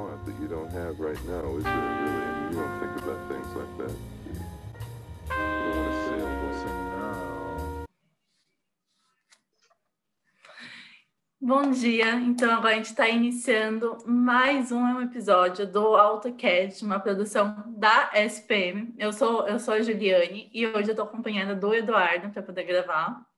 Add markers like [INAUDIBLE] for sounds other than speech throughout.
want that you don't have right now, is there really? I mean, you don't think about things like that. Sail Bom dia, então agora a gente está iniciando mais um episódio do AutoCast, uma produção da SPM. Eu sou, eu sou a Juliane e hoje eu estou acompanhada do Eduardo para poder gravar.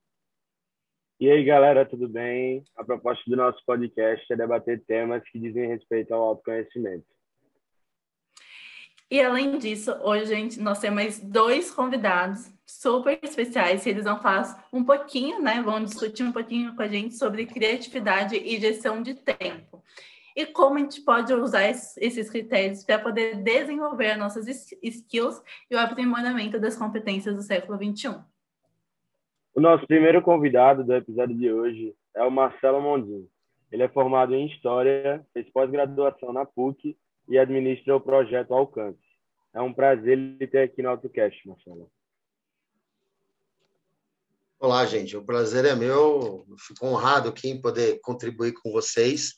E aí, galera, tudo bem? A proposta do nosso podcast é debater temas que dizem respeito ao autoconhecimento. E além disso, hoje gente, nós temos dois convidados super especiais, eles vão falar um pouquinho, né? Vão discutir um pouquinho com a gente sobre criatividade e gestão de tempo. E como a gente pode usar esses critérios para poder desenvolver nossas skills e o aprimoramento das competências do século XXI. O nosso primeiro convidado do episódio de hoje é o Marcelo Mondin. Ele é formado em História, fez pós-graduação na PUC e administra o projeto Alcance. É um prazer ele ter aqui no AutoCast, Marcelo. Olá, gente. O prazer é meu. Fico honrado aqui em poder contribuir com vocês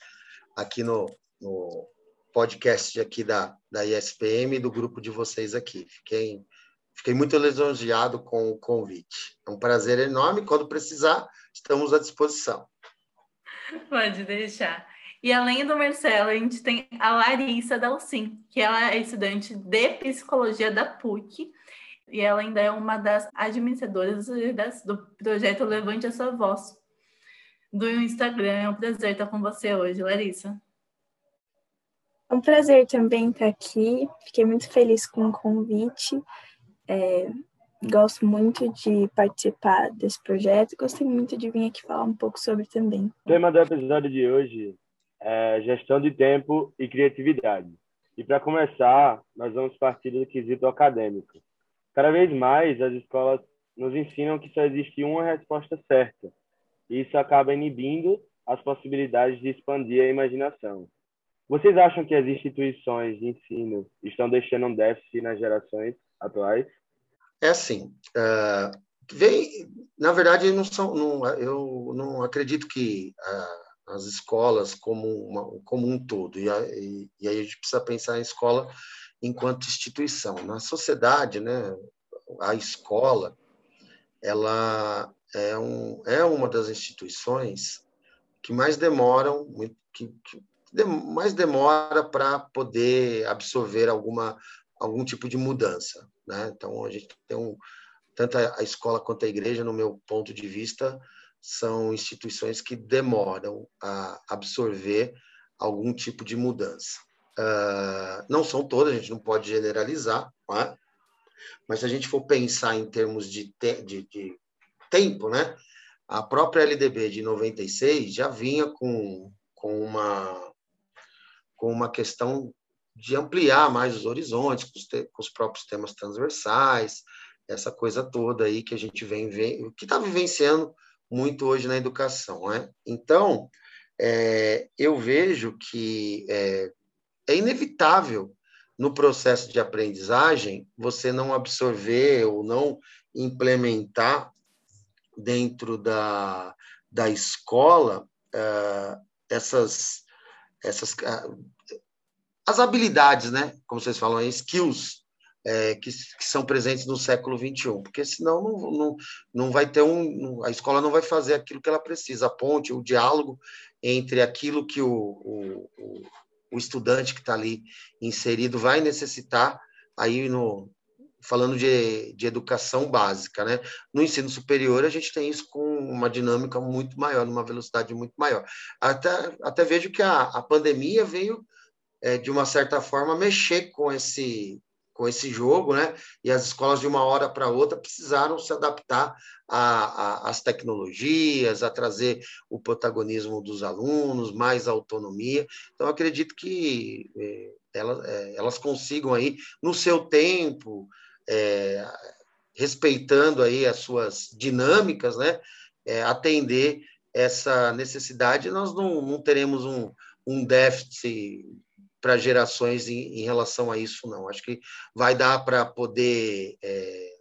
aqui no, no podcast aqui da, da ISPM e do grupo de vocês aqui. Fiquei Fiquei muito lisonjeado com o convite. É um prazer enorme. Quando precisar, estamos à disposição. Pode deixar. E além do Marcelo, a gente tem a Larissa Dalcin, que ela é estudante de psicologia da PUC e ela ainda é uma das administradoras do projeto Levante a Sua Voz do Instagram. É um prazer estar com você hoje, Larissa. É um prazer também estar aqui. Fiquei muito feliz com o convite. É, gosto muito de participar desse projeto gostei muito de vir aqui falar um pouco sobre também. O tema do episódio de hoje é gestão de tempo e criatividade. E para começar, nós vamos partir do quesito acadêmico. Cada vez mais as escolas nos ensinam que só existe uma resposta certa. E isso acaba inibindo as possibilidades de expandir a imaginação. Vocês acham que as instituições de ensino estão deixando um déficit nas gerações atuais? É assim, uh, vem, na verdade, não são, não, eu não acredito que uh, as escolas como, uma, como um todo, e, e, e, aí a gente precisa pensar em escola enquanto instituição. Na sociedade, né, a escola, ela é, um, é uma das instituições que mais demoram, que, que mais demora para poder absorver alguma algum tipo de mudança. Né? Então, a gente tem um, tanto a escola quanto a igreja, no meu ponto de vista, são instituições que demoram a absorver algum tipo de mudança. Uh, não são todas, a gente não pode generalizar, é? mas se a gente for pensar em termos de, te de, de tempo, né? a própria LDB de 96 já vinha com, com, uma, com uma questão de ampliar mais os horizontes com os, te, com os, próprios temas transversais, essa coisa toda aí que a gente vem, vem que está vivenciando muito hoje na educação. Né? Então, é, eu vejo que é, é inevitável no processo de aprendizagem você não absorver ou não implementar dentro da, da escola uh, essas, essas uh, as habilidades, né? Como vocês falam, skills é, que, que, são presentes no século 21, porque senão não, não, não vai ter um, a escola não vai fazer aquilo que ela precisa, a ponte, o diálogo entre aquilo que o, o, o estudante que está ali inserido vai necessitar aí no falando de, de educação básica, né? No ensino superior a gente tem isso com uma dinâmica muito maior, numa velocidade muito maior. Até, até vejo que a, a pandemia veio é, de uma certa forma, mexer com esse, com esse jogo, né? E as escolas, de uma hora para outra, precisaram se adaptar às tecnologias, a trazer o protagonismo dos alunos, mais autonomia. Então, acredito que é, elas, é, elas consigam aí, no seu tempo, é, respeitando aí as suas dinâmicas, né? Atender essa necessidade, nós não, não teremos um, um déficit para gerações em, em, relação a isso, não. Acho que vai dar para poder é,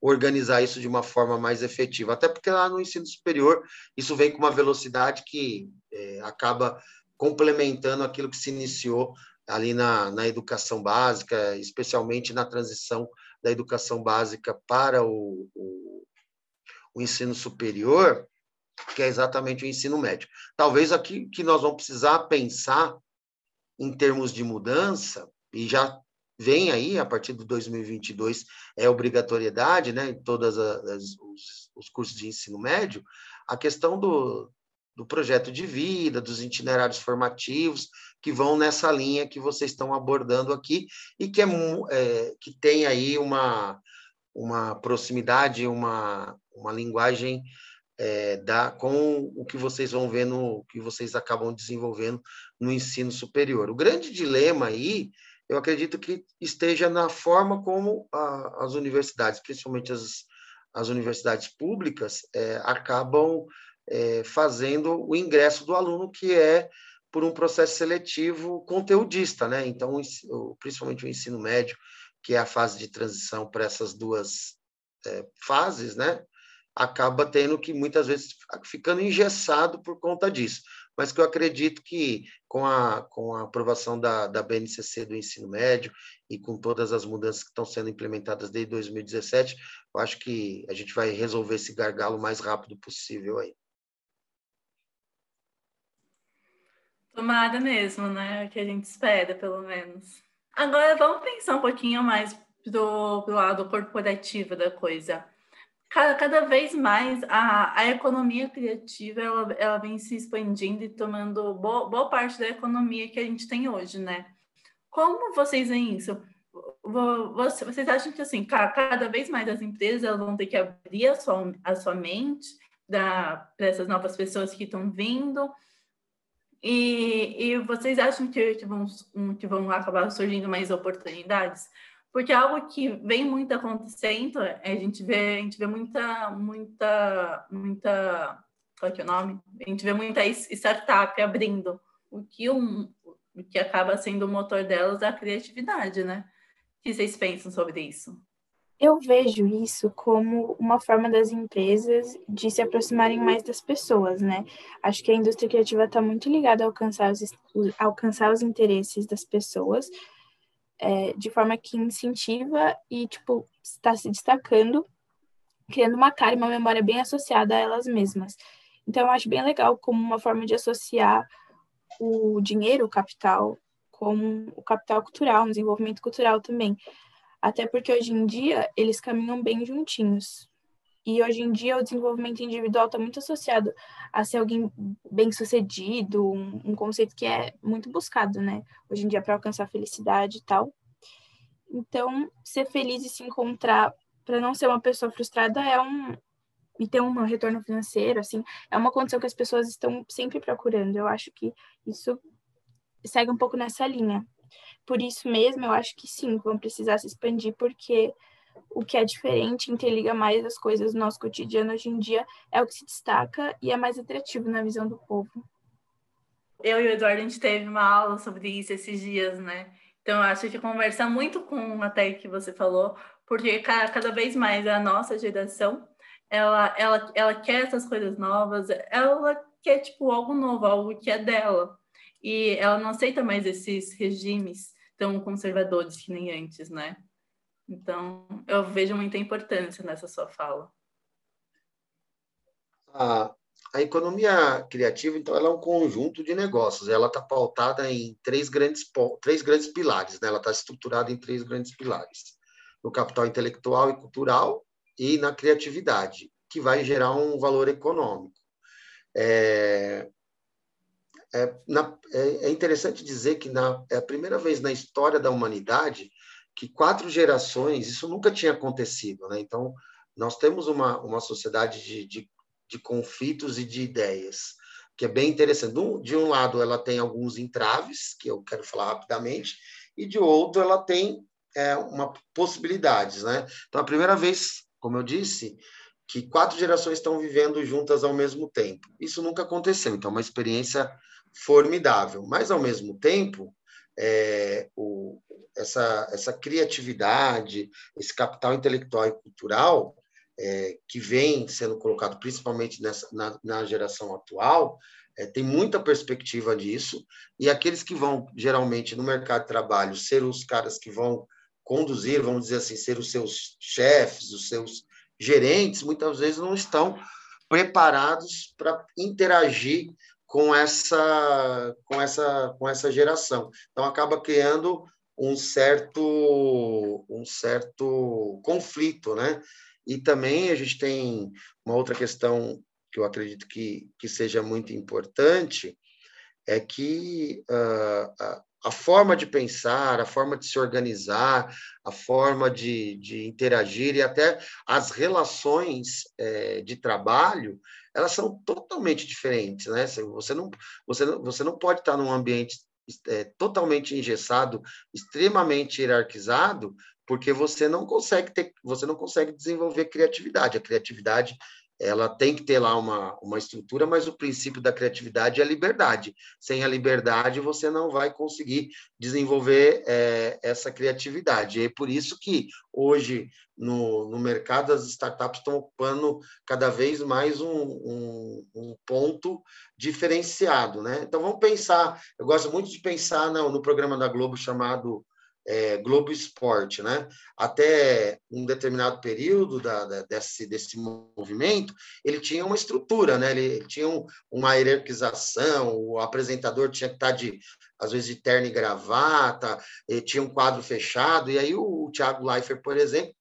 organizar isso de uma forma mais efetiva. Até porque lá no ensino superior isso vem com uma velocidade que é, acaba complementando aquilo que se iniciou ali na, na educação básica, especialmente na transição da educação básica para o, o, o ensino superior, que é exatamente o ensino médio. Talvez aqui que nós vamos precisar pensar em termos de mudança, e já vem aí, a partir de 2022, é obrigatoriedade, né, em todos os, os cursos de ensino médio, a questão do, do projeto de vida, dos itinerários formativos, que vão nessa linha que vocês estão abordando aqui, e que, é, é que tem aí uma, uma proximidade, uma, uma linguagem é, da, com o que vocês vão ver no que vocês acabam desenvolvendo no ensino superior. O grande dilema aí, eu acredito que esteja na forma como a, as universidades, principalmente as, as universidades públicas, é, acabam é, fazendo o ingresso do aluno, que é por um processo seletivo conteudista, né? Então, principalmente o ensino médio, que é a fase de transição para essas duas é, fases, né? acaba tendo que muitas vezes ficando engessado por conta disso. Mas que eu acredito que com a, com a aprovação da, da BNCC do ensino médio e com todas as mudanças que estão sendo implementadas desde 2017, eu acho que a gente vai resolver esse gargalo o mais rápido possível aí. Tomada mesmo, né? É que a gente espera, pelo menos. Agora vamos pensar um pouquinho mais pro, pro lado corporativo da coisa cada, cada vez mais a, a economia criativa ela, ela vem se expandindo e tomando boa, boa parte da economia que a gente tem hoje, né? Como vocês veem isso? Vocês acham que assim, cada vez mais as empresas vão ter que abrir a sua, a sua mente para essas novas pessoas que estão vindo? E, e vocês acham que, que, vão, que vão acabar surgindo mais oportunidades? Porque algo que vem muito acontecendo, é, a gente vê, a gente vê muita, muita, muita, qual é, é o nome? A gente vê muita startup abrindo, o que, um, o que acaba sendo o motor delas é a criatividade, né? O que vocês pensam sobre isso? Eu vejo isso como uma forma das empresas de se aproximarem mais das pessoas, né? Acho que a indústria criativa está muito ligada a alcançar os, alcançar os interesses das pessoas, é, de forma que incentiva e, tipo, está se destacando, criando uma cara e uma memória bem associada a elas mesmas. Então, eu acho bem legal como uma forma de associar o dinheiro, o capital, com o capital cultural, um desenvolvimento cultural também. Até porque hoje em dia eles caminham bem juntinhos. E hoje em dia o desenvolvimento individual está muito associado a ser alguém bem sucedido, um, um, conceito que é muito buscado, né? Hoje em dia para alcançar felicidade e tal. Então, ser feliz e se encontrar para não ser uma pessoa frustrada é um e ter um retorno financeiro, assim, é uma condição que as pessoas estão sempre procurando. Eu acho que isso segue um pouco nessa linha. Por isso mesmo, eu acho que sim, vão precisar se expandir, porque o que é diferente interliga mais as coisas do nosso cotidiano hoje em dia, é o que se destaca e é mais atrativo na visão do povo. Eu e o Eduardo, a gente teve uma aula sobre isso esses dias, né? Então, eu acho que conversa muito com até que você falou, porque cada vez mais a nossa geração, ela, ela, ela quer essas coisas novas, ela quer, tipo, algo novo, algo que é dela. E ela não aceita mais esses regimes tão conservadores que nem antes, né? Então, eu vejo muita importância nessa sua fala. A, a economia criativa, então, ela é um conjunto de negócios. Ela está pautada em três grandes, três grandes pilares, né? Ela está estruturada em três grandes pilares. No capital intelectual e cultural e na criatividade, que vai gerar um valor econômico. É, é, na, é, é interessante dizer que na, é a primeira vez na história da humanidade que quatro gerações, isso nunca tinha acontecido, né? Então, nós temos uma, uma sociedade de, de, de conflitos e de ideias, que é bem interessante. De um lado, ela tem alguns entraves, que eu quero falar rapidamente, e de outro, ela tem é, uma possibilidades, né? Então, a primeira vez, como eu disse, que quatro gerações estão vivendo juntas ao mesmo tempo. Isso nunca aconteceu, então é uma experiência formidável. Mas, ao mesmo tempo, é, o, essa, essa criatividade, esse capital intelectual e cultural é, que vem sendo colocado principalmente nessa, na, na geração atual, é, tem muita perspectiva disso, e aqueles que vão, geralmente, no mercado de trabalho, ser os caras que vão conduzir, vamos dizer assim, ser os seus chefes, os seus gerentes, muitas vezes não estão preparados para interagir com essa, com, essa, com essa geração. Então, acaba criando um certo, um certo conflito, né? E também a gente tem uma outra questão que eu acredito que, que seja muito importante, é que uh, a, forma de pensar, a forma de se organizar, a forma de, de interagir e até as relações é, de trabalho, elas são totalmente diferentes, né? Você não, você não, você não pode estar num ambiente é, totalmente engessado, extremamente hierarquizado, porque você não consegue ter, você não consegue desenvolver criatividade. A criatividade ela tem que ter lá uma, uma estrutura, mas o princípio da criatividade é a liberdade. Sem a liberdade, você não vai conseguir desenvolver é, essa criatividade. E é por isso que hoje, no, no mercado, as startups estão ocupando cada vez mais um, um, um, ponto diferenciado. Né? Então, vamos pensar, eu gosto muito de pensar no, no programa da Globo chamado é, Globo Esporte, né? Até um determinado período da, da, desse, desse movimento, ele tinha uma estrutura, né? Ele, ele tinha um, uma hierarquização, o apresentador tinha que estar de, às vezes, de terno e gravata, tinha um quadro fechado, e aí o, o Thiago Leifert, por exemplo,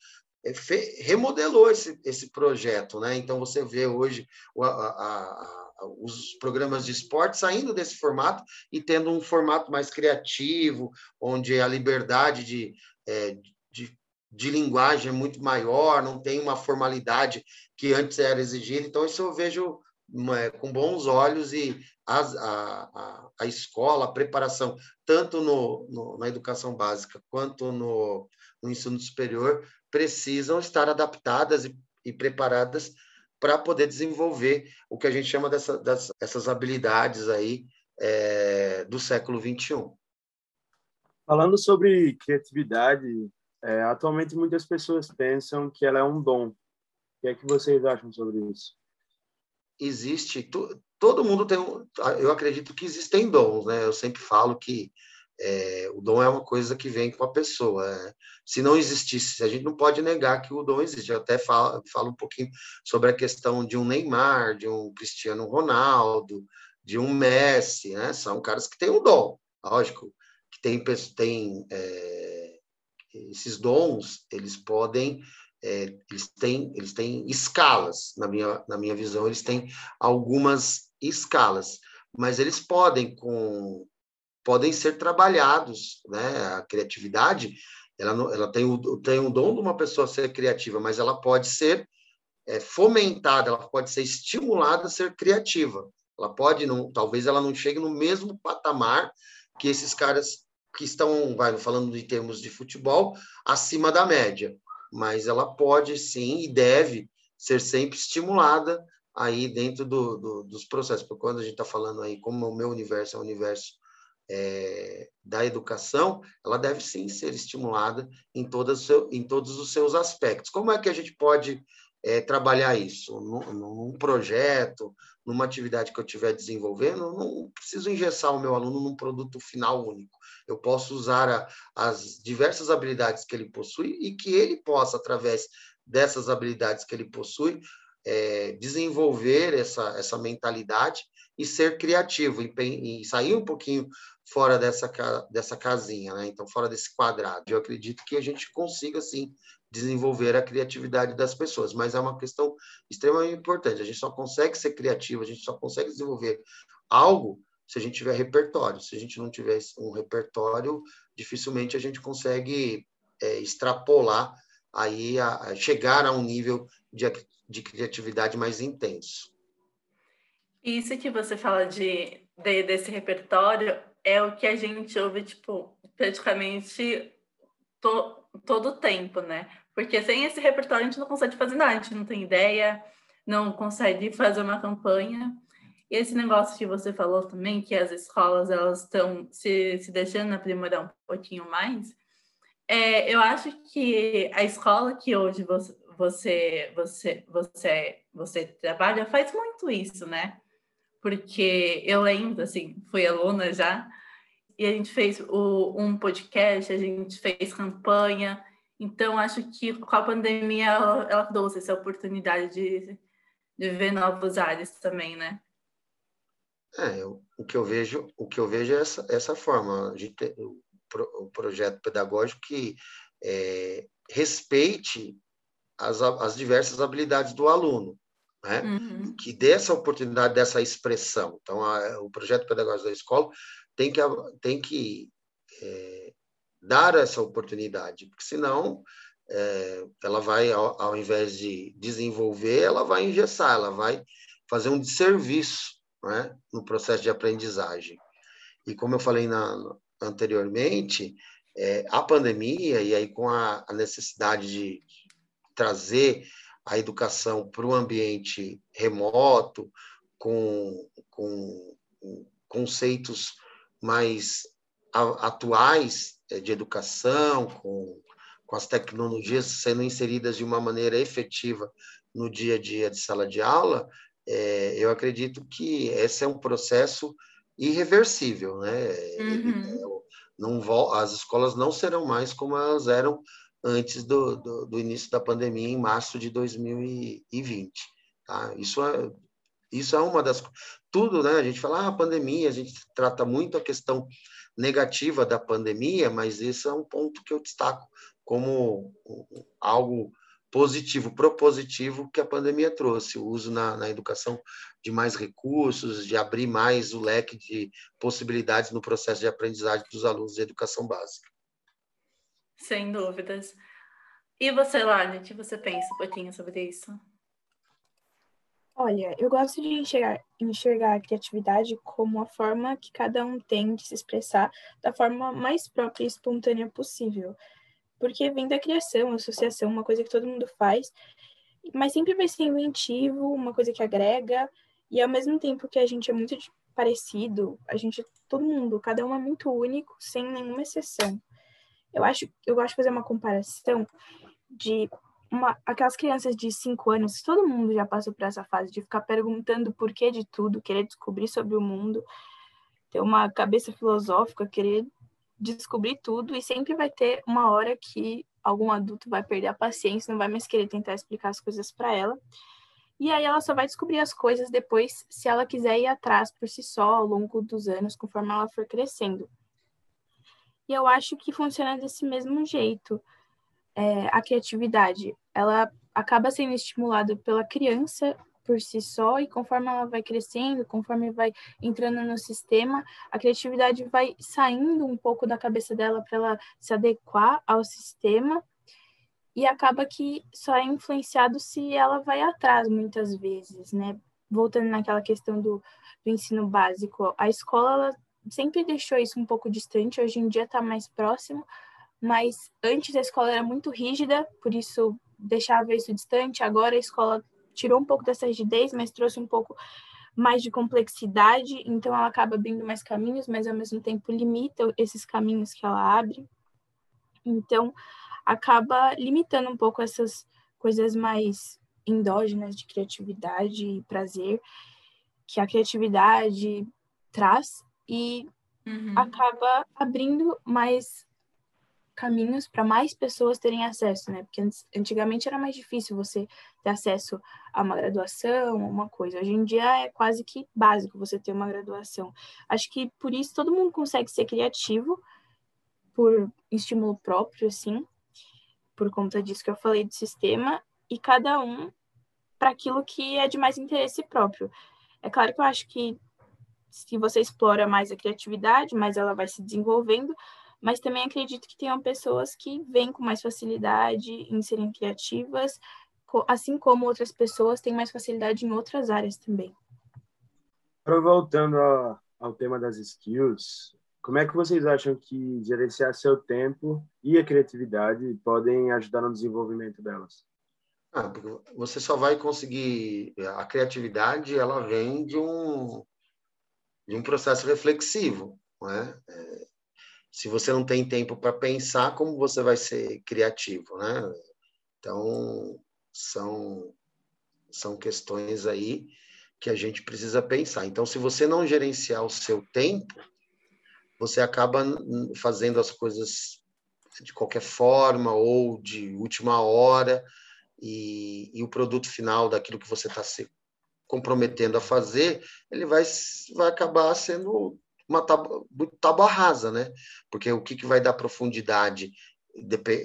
é, remodelou esse, esse projeto, né? Então você vê hoje a, a, os programas de esporte saindo desse formato e tendo um formato mais criativo, onde a liberdade de, é, de, de linguagem é muito maior, não tem uma formalidade que antes era exigida. Então, isso eu vejo é, com bons olhos e a, a, a escola, a preparação, tanto no, no, na educação básica quanto no, no ensino superior, precisam estar adaptadas e, e preparadas para poder desenvolver o que a gente chama dessa, dessas habilidades aí é, do século 21. Falando sobre criatividade, é, atualmente muitas pessoas pensam que ela é um dom. O que é que vocês acham sobre isso? Existe, todo mundo tem, eu acredito que existem dons, né? Eu sempre falo que é, o dom é uma coisa que vem com a pessoa. É. Se não existisse, a gente não pode negar que o dom existe. Eu até falo, falo um pouquinho sobre a questão de um Neymar, de um Cristiano Ronaldo, de um Messi, né? São caras que têm o dom, lógico, que tem, tem é, esses dons, eles podem é, eles têm eles têm escalas na minha na minha visão eles têm algumas escalas mas eles podem com podem ser trabalhados, né? A criatividade, ela, não, ela tem, o, tem o dom de uma pessoa ser criativa, mas ela pode ser é, fomentada, ela pode ser estimulada a ser criativa. Ela pode, não, talvez ela não chegue no mesmo patamar que esses caras que estão, vai, falando de termos de futebol, acima da média, mas ela pode sim e deve ser sempre estimulada aí dentro do, do, dos processos. Porque quando a gente está falando aí, como o meu universo é um universo é, da educação, ela deve sim ser estimulada em, todas, em todos os seus aspectos. Como é que a gente pode é, trabalhar isso? Num, num, projeto, numa atividade que eu estiver desenvolvendo, não preciso engessar o meu aluno num produto final único. Eu posso usar a, as diversas habilidades que ele possui e que ele possa, através dessas habilidades que ele possui, é, desenvolver essa, essa mentalidade e ser criativo e, e sair um pouquinho fora dessa, dessa casinha, né? então fora desse quadrado. Eu acredito que a gente consiga, sim, desenvolver a criatividade das pessoas, mas é uma questão extremamente importante. A gente só consegue ser criativo, a gente só consegue desenvolver algo se a gente tiver repertório. Se a gente não tiver um repertório, dificilmente a gente consegue é, extrapolar aí a, a, chegar a um nível de, de criatividade mais intenso. Isso que você fala de, de desse repertório é o que a gente ouve, tipo, praticamente to, todo o tempo, né? Porque sem esse repertório a gente não consegue fazer nada, a gente não tem ideia, não consegue fazer uma campanha. E esse negócio que você falou também, que as escolas elas estão se, se deixando aprimorar um pouquinho mais, é, eu acho que a escola que hoje você, você, você, você, você trabalha faz muito isso, né? Porque eu lembro, assim, fui aluna já, e a gente fez o, um podcast, a gente fez campanha, então acho que com a pandemia ela, ela trouxe essa oportunidade de, de ver novos áreas também, né? É, eu, o que eu vejo, o que eu vejo é essa, essa forma de ter o, o projeto pedagógico que é, respeite as, as diversas habilidades do aluno, né? Uhum. Que dê essa oportunidade dessa expressão. Então, a, o projeto pedagógico da escola tem que tem que é, dar essa oportunidade, porque senão é, ela vai, ao, ao invés de desenvolver, ela vai engessar, ela vai fazer um desserviço né, no processo de aprendizagem. E como eu falei na, anteriormente, é, a pandemia, e aí com a, a necessidade de, de trazer a educação para o ambiente remoto, com, com, conceitos mais atuais é, de educação, com, com as tecnologias sendo inseridas de uma maneira efetiva no dia a dia de sala de aula, é, eu acredito que esse é um processo irreversível, né? Uhum. Não, as escolas não serão mais como elas eram antes do, do, do, início da pandemia, em março de 2020. Tá? Isso, é, isso é uma das... Tudo, né? A gente fala, ah, pandemia, a gente trata muito a questão negativa da pandemia, mas isso é um ponto que eu destaco como algo positivo, propositivo que a pandemia trouxe, o uso na, na, educação de mais recursos, de abrir mais o leque de possibilidades no processo de aprendizagem dos alunos de educação básica. Sem dúvidas. E você, Lani, o que você pensa um pouquinho sobre isso? Olha, eu gosto de enxergar, enxergar a criatividade como a forma que cada um tem de se expressar da forma mais própria e espontânea possível porque vem da criação, associação, uma coisa que todo mundo faz, mas sempre vai ser inventivo, uma coisa que agrega, e ao mesmo tempo que a gente é muito parecido, a gente, todo mundo, cada um é muito único, sem nenhuma exceção. Eu acho, eu gosto de fazer uma comparação de uma, aquelas crianças de 5 anos, todo mundo já passou por essa fase de ficar perguntando por que de tudo, querer descobrir sobre o mundo, ter uma cabeça filosófica, querer descobrir tudo e sempre vai ter uma hora que algum adulto vai perder a paciência, não vai mais querer tentar explicar as coisas para ela. E aí ela só vai descobrir as coisas depois, se ela quiser ir atrás por si só ao longo dos anos, conforme ela for crescendo. E eu acho que funciona desse mesmo jeito. É, a criatividade, ela acaba sendo estimulada pela criança por si só, e conforme ela vai crescendo, conforme vai entrando no sistema, a criatividade vai saindo um pouco da cabeça dela para ela se adequar ao sistema, e acaba que só é influenciado se ela vai atrás muitas vezes, né? Voltando naquela questão do, do ensino básico, a escola sempre deixou isso um pouco distante, hoje em dia está mais próximo, mas antes a escola era muito rígida, por isso deixava isso distante, agora a escola tirou um pouco dessa rigidez, mas trouxe um pouco mais de complexidade, então ela acaba abrindo mais caminhos, mas ao mesmo tempo limita esses caminhos que ela abre. Então, acaba limitando um pouco essas coisas mais endógenas de criatividade e prazer que a criatividade traz e uhum. acaba abrindo mais caminhos para mais pessoas terem acesso, né? Porque antigamente era mais difícil você ter acesso a uma graduação, uma coisa. Hoje em dia é quase que básico você ter uma graduação. Acho que por isso todo mundo consegue ser criativo por estímulo próprio, assim, por conta disso que eu falei do sistema, e cada um para aquilo que é de mais interesse próprio. É claro que eu acho que se você explora mais a criatividade, mais ela vai se desenvolvendo, mas também acredito que tenham pessoas que vêm com mais facilidade em serem criativas, assim como outras pessoas têm mais facilidade em outras áreas também. Voltando ao, ao tema das skills, como é que vocês acham que gerenciar seu tempo e a criatividade podem ajudar no desenvolvimento delas? Ah, você só vai conseguir a criatividade, ela vem de um de um processo reflexivo, não é? é se você não tem tempo para pensar, como você vai ser criativo, né? Então, são, são questões aí que a gente precisa pensar. Então, se você não gerenciar o seu tempo, você acaba fazendo as coisas de qualquer forma ou de última hora e, e o produto final daquilo que você está se comprometendo a fazer, ele vai, vai acabar sendo uma tábua, tábua rasa, né? Porque o que, que vai dar profundidade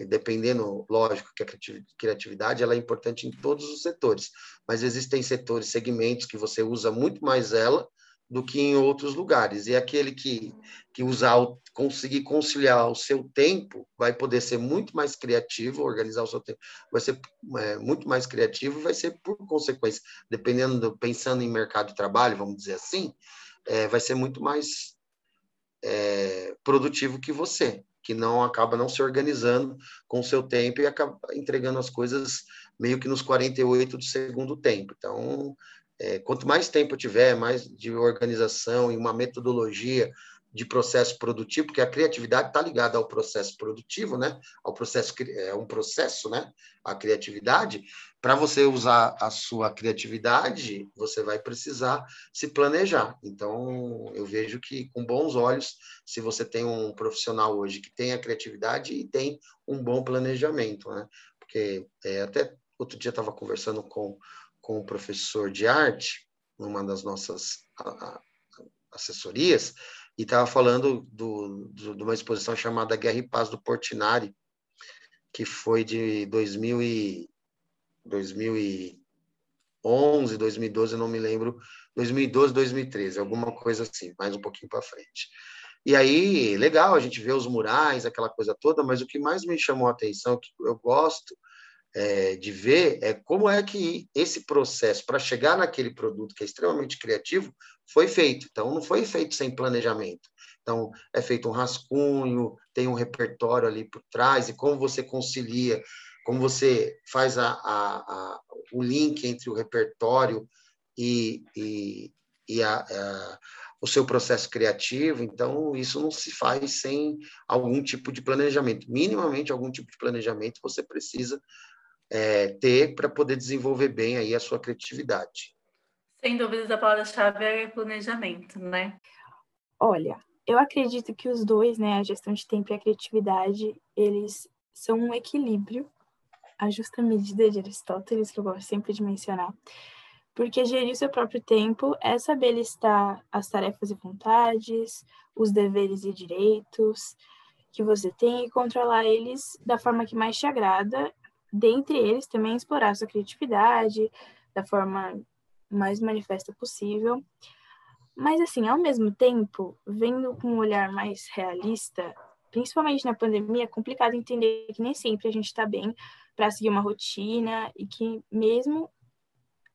dependendo, lógico, que a criatividade ela é importante em todos os setores, mas existem setores, segmentos que você usa muito mais ela do que em outros lugares. E aquele que, que usar, conseguir conciliar o seu tempo, vai poder ser muito mais criativo, organizar o seu tempo, vai ser é, muito mais criativo, vai ser por consequência, dependendo, do, pensando em mercado de trabalho, vamos dizer assim, é, vai ser muito mais é, produtivo que você que não acaba não se organizando com o seu tempo e acaba entregando as coisas meio que nos 48 do segundo tempo. Então, é, quanto mais tempo tiver, mais de organização e uma metodologia de processo produtivo, porque a criatividade está ligada ao processo produtivo, né? Ao processo é um processo, né? A criatividade. Para você usar a sua criatividade, você vai precisar se planejar. Então, eu vejo que com bons olhos, se você tem um profissional hoje que tem a criatividade e tem um bom planejamento, né? Porque é, até outro dia estava conversando com com o professor de arte, numa das nossas assessorias, e estava falando do, do, de uma exposição chamada Guerra e Paz do Portinari, que foi de 2000 e, 2011, 2012, eu não me lembro, 2012, 2013, alguma coisa assim, mais um pouquinho para frente. E aí, legal, a gente vê os murais, aquela coisa toda, mas o que mais me chamou a atenção, que eu gosto é, de ver, é como é que esse processo para chegar naquele produto que é extremamente criativo foi feito. Então, não foi feito sem planejamento. Então, é feito um rascunho, tem um repertório ali por trás, e como você concilia, como você faz a, a, a o link entre o repertório e, e, e a, o seu processo criativo. Então, isso não se faz sem algum tipo de planejamento. Minimamente, algum tipo de planejamento você precisa é, ter para poder desenvolver bem aí a sua criatividade. Sem dúvidas, a palavra-chave é planejamento, né? Olha, eu acredito que os dois, né, a gestão de tempo e a criatividade, eles são um equilíbrio, a justa medida de Aristóteles, que eu gosto sempre de mencionar, porque gerir seu próprio tempo é saber listar as tarefas e vontades, os deveres e direitos que você tem e controlar eles da forma que mais te agrada, dentre eles também explorar sua criatividade da forma mais manifesta possível. Mas, assim, ao mesmo tempo, vendo com um olhar mais realista, principalmente na pandemia, é complicado entender que nem sempre a gente está bem para seguir uma rotina e que, mesmo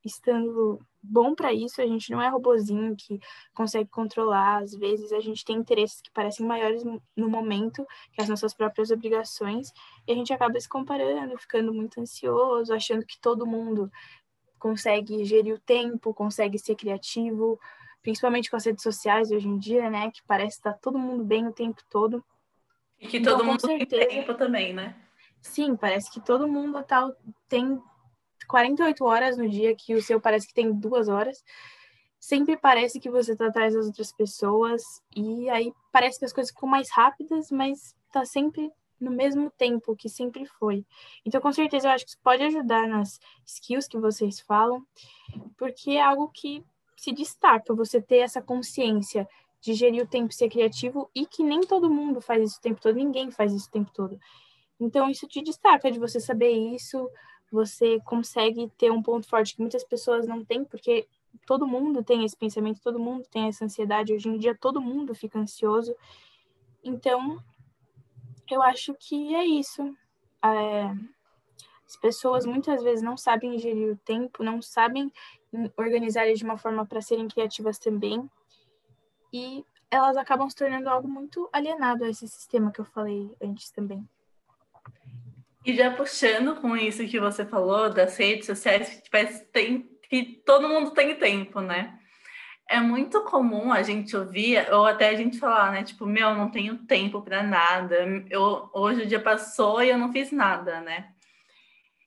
estando bom para isso, a gente não é robozinho que consegue controlar. Às vezes a gente tem interesses que parecem maiores no momento que as nossas próprias obrigações, e a gente acaba se comparando, ficando muito ansioso, achando que todo mundo consegue gerir o tempo, consegue ser criativo, principalmente com as redes sociais hoje em dia, né? Que parece estar tá todo mundo bem o tempo todo. E que então, todo mundo certeza, tem tempo também, né? Sim, parece que todo mundo tá, tem 48 horas no dia, que o seu parece que tem duas horas. Sempre parece que você tá atrás das outras pessoas, e aí parece que as coisas ficam mais rápidas, mas tá sempre no mesmo tempo que sempre foi. Então, com certeza, eu acho que isso pode ajudar nas skills que vocês falam, porque é algo que se destaca, você ter essa consciência de gerir o tempo, ser criativo, e que nem todo mundo faz isso o tempo todo, ninguém faz isso o tempo todo. Então, isso te destaca de você saber isso, você consegue ter um ponto forte que muitas pessoas não têm, porque todo mundo tem esse pensamento, todo mundo tem essa ansiedade. Hoje em dia, todo mundo fica ansioso. Então, eu acho que é isso. É, as pessoas muitas vezes não sabem gerir o tempo, não sabem organizar de uma forma para serem criativas também. E elas acabam se tornando algo muito alienado a esse sistema que eu falei antes também. E já puxando com isso que você falou das redes sociais, que, tipo, tem, que todo mundo tem tempo, né? É muito comum a gente ouvir, ou até a gente falar, né? Tipo, meu, não tenho tempo para nada. Eu, hoje o dia passou e eu não fiz nada, né?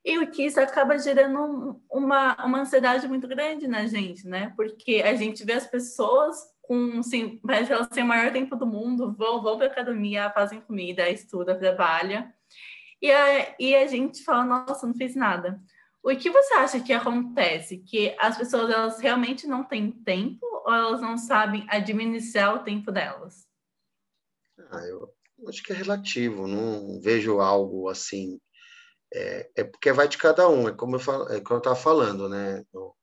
E o que isso acaba gerando uma, uma ansiedade muito grande na gente, né? Porque a gente vê as pessoas com, assim, parece que elas têm o maior tempo do mundo, vão, vão para academia, fazem comida, estudam, trabalham. E a, e a gente fala, nossa, não fiz nada. O que você acha que acontece? Que as pessoas elas realmente não têm tempo ou elas não sabem administrar o tempo delas? Ah, eu acho que é relativo, não vejo algo assim é, é, porque vai de cada um, é como eu, é como eu estava falando, né? Eu,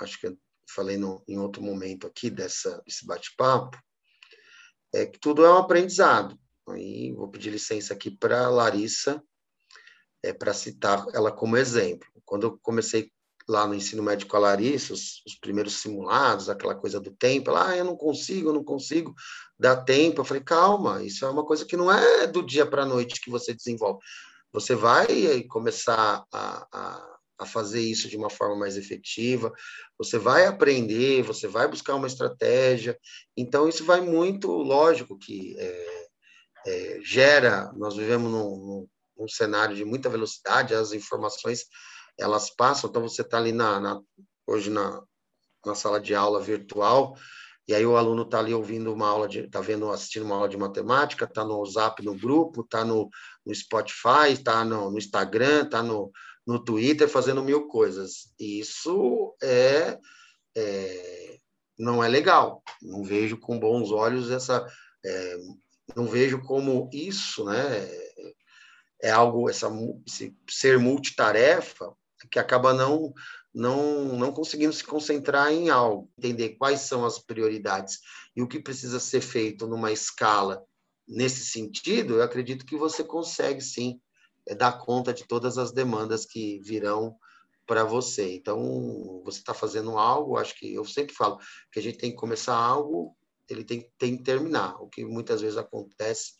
acho que eu falei no, em outro momento aqui dessa, desse bate-papo, é que tudo é um aprendizado. Aí vou pedir licença aqui para Larissa, é, para citar ela como exemplo. Quando eu comecei lá no ensino médio com a Larissa, os, os, primeiros simulados, aquela coisa do tempo, ela, ah, eu não consigo, eu não consigo dar tempo. Eu falei, calma, isso é uma coisa que não é do dia para a noite que você desenvolve. Você vai começar a, a, a fazer isso de uma forma mais efetiva, você vai aprender, você vai buscar uma estratégia. Então, isso vai muito, lógico que é, é, gera, nós vivemos num, num, num, cenário de muita velocidade, as informações elas passam, então você está ali na, na, hoje na, na sala de aula virtual, e aí o aluno está ali ouvindo uma aula está vendo, assistindo uma aula de matemática, está no Zap no grupo, está no, no Spotify, está no, no, Instagram, está no, no Twitter, fazendo mil coisas. Isso é, é, não é legal. Não vejo com bons olhos essa, é, não vejo como isso, né? É algo essa esse ser multitarefa que acaba não não, não conseguindo se concentrar em algo, entender quais são as prioridades e o que precisa ser feito numa escala nesse sentido, eu acredito que você consegue sim é, dar conta de todas as demandas que virão para você. Então, você está fazendo algo, acho que eu sempre falo que a gente tem que começar algo, ele tem, tem que terminar, o que muitas vezes acontece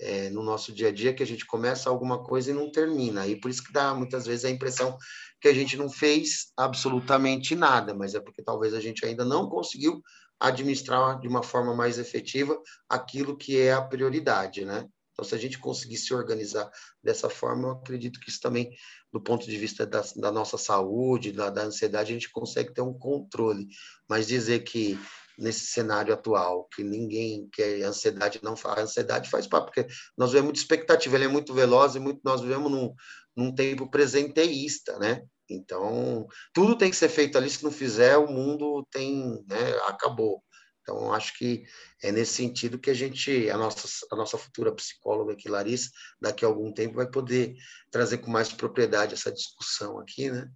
é, no nosso dia a dia que a gente começa alguma coisa e não termina. E por isso que dá muitas vezes a impressão que a gente não fez absolutamente nada, mas é porque talvez a gente ainda não conseguiu administrar de uma forma mais efetiva aquilo que é a prioridade, né? Então, se a gente conseguir se organizar dessa forma, eu acredito que isso também, do ponto de vista da, da nossa saúde, da, da ansiedade, a gente consegue ter um controle. Mas dizer que nesse cenário atual, que ninguém, que a ansiedade não faz, a ansiedade faz parte, porque nós vemos muita expectativa, ele é muito veloz e muito, nós vivemos num, num tempo presenteísta, né? Então, tudo tem que ser feito ali, se não fizer, o mundo tem, né, acabou. Então, acho que é nesse sentido que a gente, a nossa, a nossa futura psicóloga aqui, Larissa, daqui a algum tempo vai poder trazer com mais propriedade essa discussão aqui, né?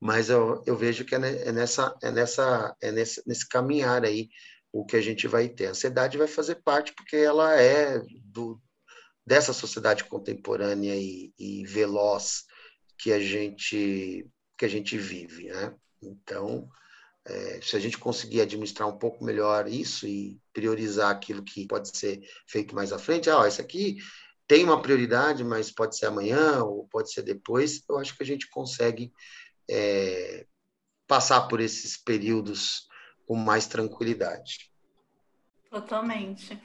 Mas eu, eu vejo que é, é nessa, é nessa, é nesse, nesse caminhar aí o que a gente vai ter. A ansiedade vai fazer parte porque ela é do, dessa sociedade contemporânea e, e veloz que a gente que a gente vive, né? Então, é, se a gente conseguir administrar um pouco melhor isso e priorizar aquilo que pode ser feito mais à frente, ah, ó, aqui tem uma prioridade, mas pode ser amanhã ou pode ser depois, eu acho que a gente consegue é, passar por esses períodos com mais tranquilidade. Totalmente.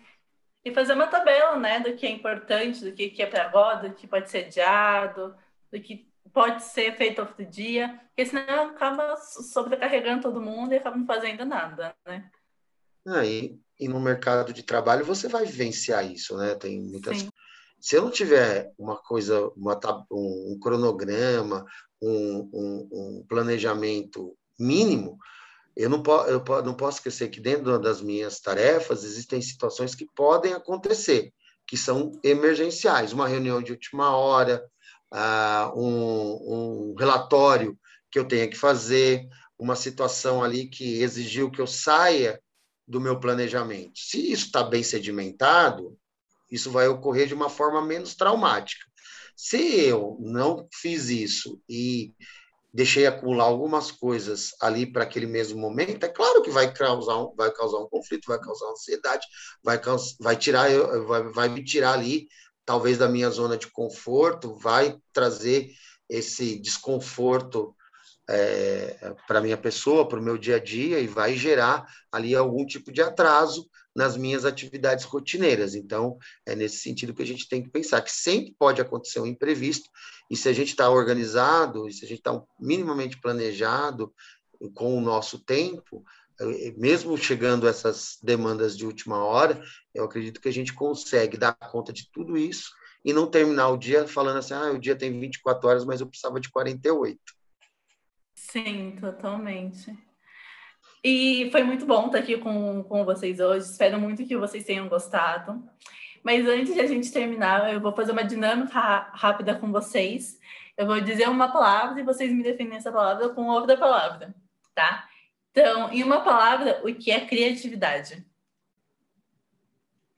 E fazer uma tabela, né, do que é importante, do que é para agora, do que pode ser adiado, do que pode ser feito outro dia, porque senão acaba sobrecarregando todo mundo e acaba não fazendo nada, né? Ah, e, e no mercado de trabalho você vai vivenciar isso, né? Tem muitas Sim se eu não tiver uma coisa, uma, um, cronograma, um, um, um, planejamento mínimo, eu não, po eu não posso esquecer que dentro das minhas tarefas existem situações que podem acontecer, que são emergenciais. Uma reunião de última hora, uh, um, um relatório que eu tenha que fazer, uma situação ali que exigiu que eu saia do meu planejamento. Se isso está bem sedimentado, isso vai ocorrer de uma forma menos traumática. Se eu não fiz isso e deixei acumular algumas coisas ali para aquele mesmo momento, é claro que vai causar um, vai causar um conflito, vai causar ansiedade, vai, vai tirar vai, vai me tirar ali talvez da minha zona de conforto, vai trazer esse desconforto é, para minha pessoa, para o meu dia a dia e vai gerar ali algum tipo de atraso nas minhas atividades rotineiras. Então, é nesse sentido que a gente tem que pensar que sempre pode acontecer um imprevisto, e se a gente está organizado, e se a gente está minimamente planejado com o nosso tempo, eh, mesmo chegando essas demandas de última hora, eu acredito que a gente consegue dar conta de tudo isso e não terminar o dia falando assim, ah, o dia tem 24 horas, mas eu precisava de 48. Sim, totalmente. E foi muito bom estar aqui com, com vocês hoje. Espero muito que vocês tenham gostado. Mas antes de a gente terminar, eu vou fazer uma dinâmica rápida com vocês. Eu vou dizer uma palavra e vocês me definem essa palavra com outra palavra, tá? Então, em uma palavra, o que é criatividade?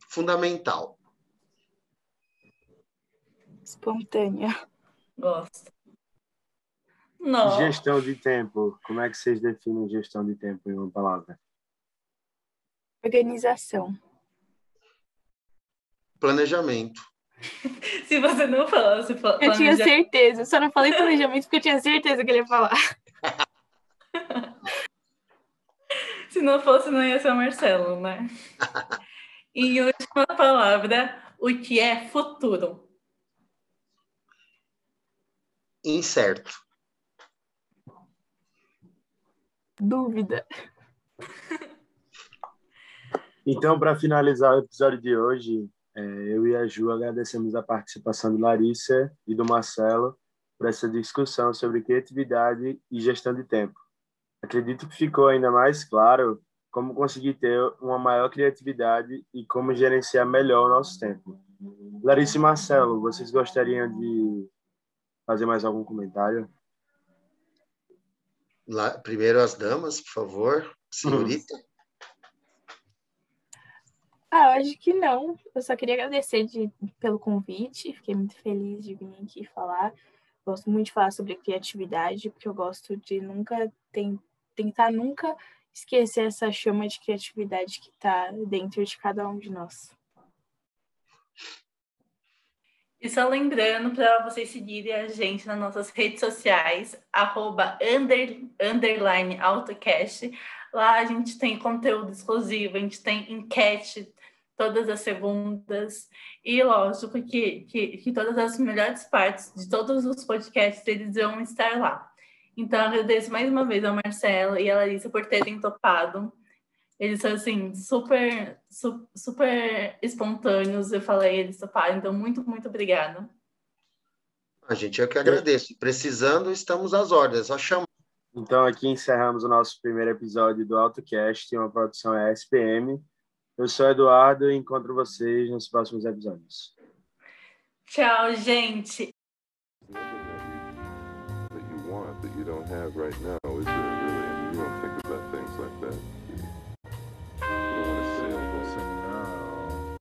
Fundamental. Espontânea. Gosto. Não. Gestão de tempo. Como é que vocês definem gestão de tempo em uma palavra? Organização. Planejamento. [LAUGHS] Se você não falasse planeja... Eu tinha certeza. Só não falei [LAUGHS] planejamento porque eu tinha certeza que ele ia falar. [LAUGHS] Se não fosse, não ia ser o Marcelo, né? e última palavra, o que é futuro? Incerto. Dúvida. Então, para finalizar o episódio de hoje, é, eu e a Ju agradecemos a participação de Larissa e do Marcelo por essa discussão sobre criatividade e gestão de tempo. Acredito que ficou ainda mais claro como conseguir ter uma maior criatividade e como gerenciar melhor o nosso tempo. Larissa e Marcelo, vocês gostariam de fazer mais algum comentário? Lá, primeiro as damas, por favor, senhorita. Ah, acho que não. Eu só queria agradecer de, pelo convite. Fiquei muito feliz de vir aqui falar. Gosto muito de falar sobre criatividade, porque eu gosto de nunca tentar nunca esquecer essa chama de criatividade que está dentro de cada um de nós. E só lembrando para vocês seguirem a gente nas nossas redes sociais, arroba under, underline autocast. Lá a gente tem conteúdo exclusivo, a gente tem enquete todas as segundas. E lógico que, que, que todas as melhores partes de todos os podcasts eles vão estar lá. Então, agradeço mais uma vez ao Marcelo e a Larissa por terem topado. Eles são, assim, super, su, super espontâneos. Eu falei, eles toparam. Então, muito, muito obrigada. A gente é que agradeço. Precisando, estamos às ordens. Só chamar. Então, aqui encerramos o nosso primeiro episódio do AutoCast, uma produção SPM. Eu sou Eduardo e encontro vocês nos próximos episódios. Tchau, gente.